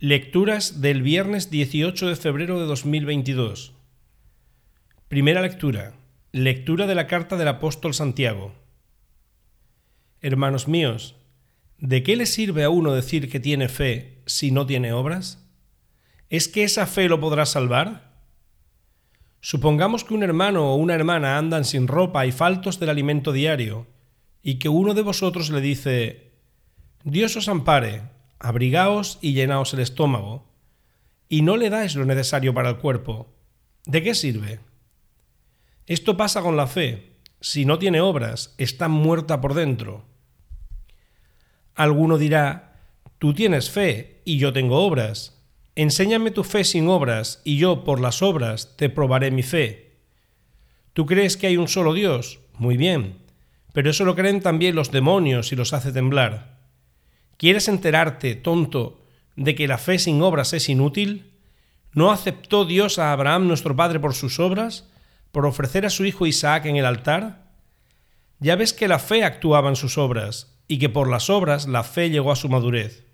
Lecturas del viernes 18 de febrero de 2022. Primera lectura. Lectura de la carta del apóstol Santiago. Hermanos míos, ¿de qué le sirve a uno decir que tiene fe si no tiene obras? ¿Es que esa fe lo podrá salvar? Supongamos que un hermano o una hermana andan sin ropa y faltos del alimento diario, y que uno de vosotros le dice, Dios os ampare, abrigaos y llenaos el estómago, y no le dais lo necesario para el cuerpo. ¿De qué sirve? Esto pasa con la fe. Si no tiene obras, está muerta por dentro. Alguno dirá, tú tienes fe y yo tengo obras. Enséñame tu fe sin obras, y yo por las obras te probaré mi fe. ¿Tú crees que hay un solo Dios? Muy bien, pero eso lo creen también los demonios y los hace temblar. ¿Quieres enterarte, tonto, de que la fe sin obras es inútil? ¿No aceptó Dios a Abraham nuestro padre por sus obras, por ofrecer a su hijo Isaac en el altar? Ya ves que la fe actuaba en sus obras, y que por las obras la fe llegó a su madurez.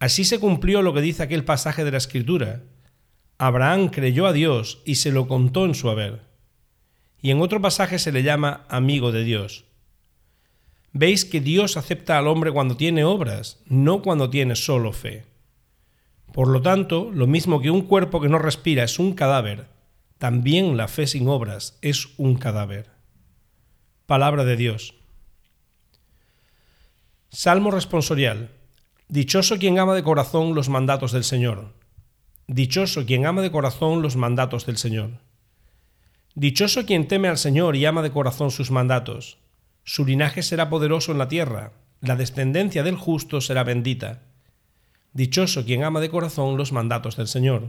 Así se cumplió lo que dice aquel pasaje de la Escritura. Abraham creyó a Dios y se lo contó en su haber. Y en otro pasaje se le llama amigo de Dios veis que Dios acepta al hombre cuando tiene obras, no cuando tiene solo fe. Por lo tanto, lo mismo que un cuerpo que no respira es un cadáver, también la fe sin obras es un cadáver. Palabra de Dios. Salmo responsorial. Dichoso quien ama de corazón los mandatos del Señor. Dichoso quien ama de corazón los mandatos del Señor. Dichoso quien teme al Señor y ama de corazón sus mandatos. Su linaje será poderoso en la tierra, la descendencia del justo será bendita. Dichoso quien ama de corazón los mandatos del Señor.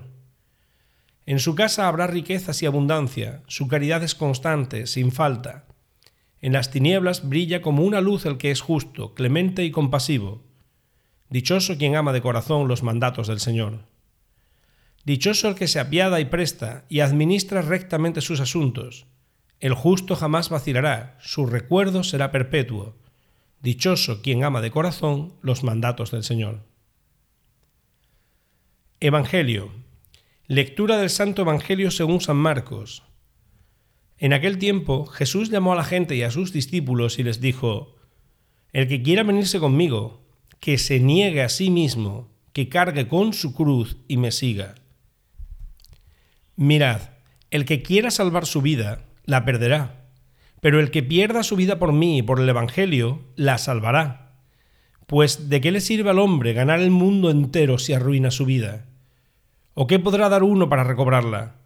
En su casa habrá riquezas y abundancia, su caridad es constante, sin falta. En las tinieblas brilla como una luz el que es justo, clemente y compasivo. Dichoso quien ama de corazón los mandatos del Señor. Dichoso el que se apiada y presta y administra rectamente sus asuntos el justo jamás vacilará, su recuerdo será perpetuo. Dichoso quien ama de corazón los mandatos del Señor. Evangelio. Lectura del Santo Evangelio según San Marcos. En aquel tiempo Jesús llamó a la gente y a sus discípulos y les dijo, El que quiera venirse conmigo, que se niegue a sí mismo, que cargue con su cruz y me siga. Mirad, el que quiera salvar su vida, la perderá. Pero el que pierda su vida por mí y por el Evangelio, la salvará. Pues ¿de qué le sirve al hombre ganar el mundo entero si arruina su vida? ¿O qué podrá dar uno para recobrarla?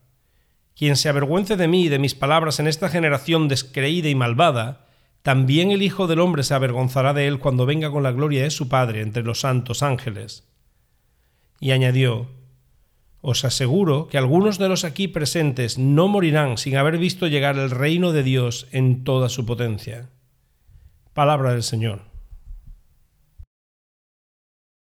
Quien se avergüence de mí y de mis palabras en esta generación descreída y malvada, también el Hijo del Hombre se avergonzará de él cuando venga con la gloria de su Padre entre los santos ángeles. Y añadió, os aseguro que algunos de los aquí presentes no morirán sin haber visto llegar el reino de Dios en toda su potencia. Palabra del Señor.